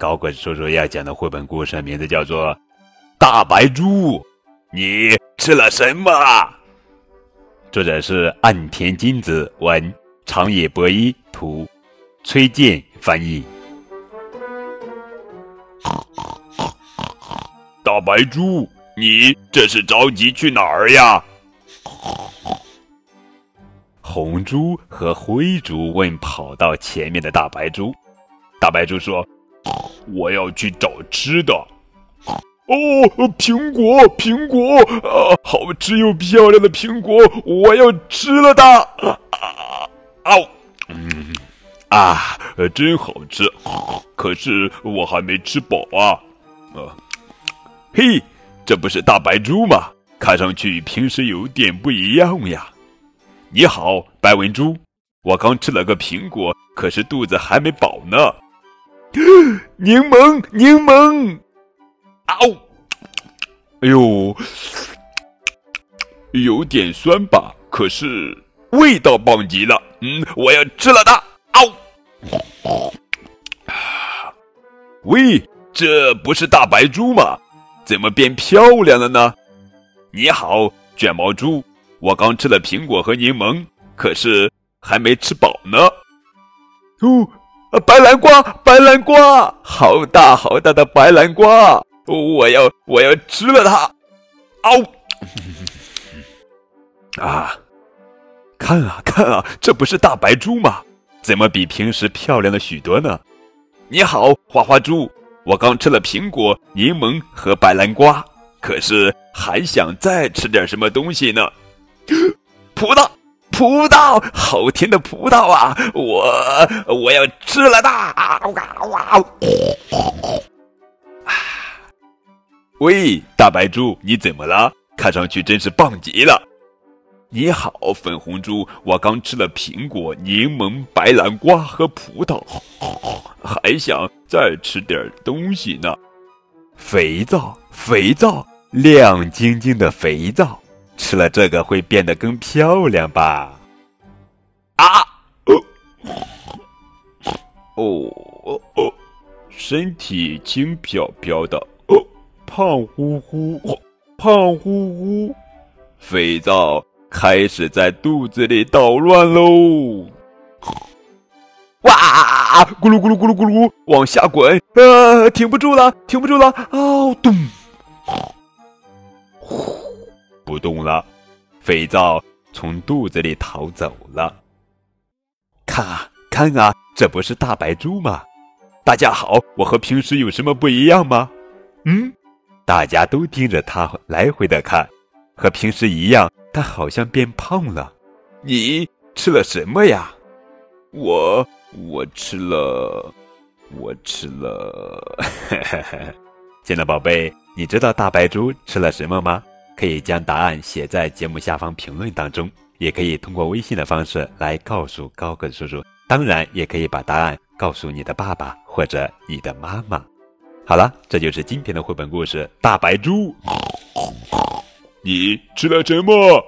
高个子叔叔要讲的绘本故事名字叫做《大白猪》，你吃了什么？作者是岸田金子文，长野博一图，崔健翻译。大白猪，你这是着急去哪儿呀？红猪和灰猪问跑到前面的大白猪，大白猪说。我要去找吃的。哦，苹果，苹果，啊，好吃又漂亮的苹果，我要吃了它。啊，嗯，啊，真好吃。可是我还没吃饱啊。啊，嘿，这不是大白猪吗？看上去平时有点不一样呀。你好，白文猪，我刚吃了个苹果，可是肚子还没饱呢。柠檬，柠檬，啊哦！哎呦，有点酸吧？可是味道棒极了。嗯，我要吃了它。嗷！喂，这不是大白猪吗？怎么变漂亮了呢？你好，卷毛猪，我刚吃了苹果和柠檬，可是还没吃饱呢。哦。啊，白南瓜，白南瓜，好大好大的白南瓜，我要我要吃了它！哦！啊，看啊看啊，这不是大白猪吗？怎么比平时漂亮了许多呢？你好，花花猪，我刚吃了苹果、柠檬和白南瓜，可是还想再吃点什么东西呢？葡萄。葡萄，好甜的葡萄啊！我我要吃了它！哇！喂，大白猪，你怎么了？看上去真是棒极了。你好，粉红猪，我刚吃了苹果、柠檬、白南瓜和葡萄，还想再吃点东西呢。肥皂，肥皂，亮晶晶的肥皂。吃了这个会变得更漂亮吧？啊！哦哦哦，身体轻飘飘的，哦，胖乎乎，胖乎乎，肥皂开始在肚子里捣乱喽！哇！咕噜咕噜咕噜咕噜，往下滚！啊，停不住了，停不住了！哦，咚！不动了，肥皂从肚子里逃走了。看啊，看啊，这不是大白猪吗？大家好，我和平时有什么不一样吗？嗯，大家都盯着它来回的看，和平时一样，它好像变胖了。你吃了什么呀？我我吃了，我吃了。现在宝贝，你知道大白猪吃了什么吗？可以将答案写在节目下方评论当中，也可以通过微信的方式来告诉高个子叔叔。当然，也可以把答案告诉你的爸爸或者你的妈妈。好了，这就是今天的绘本故事《大白猪》。你吃了什么？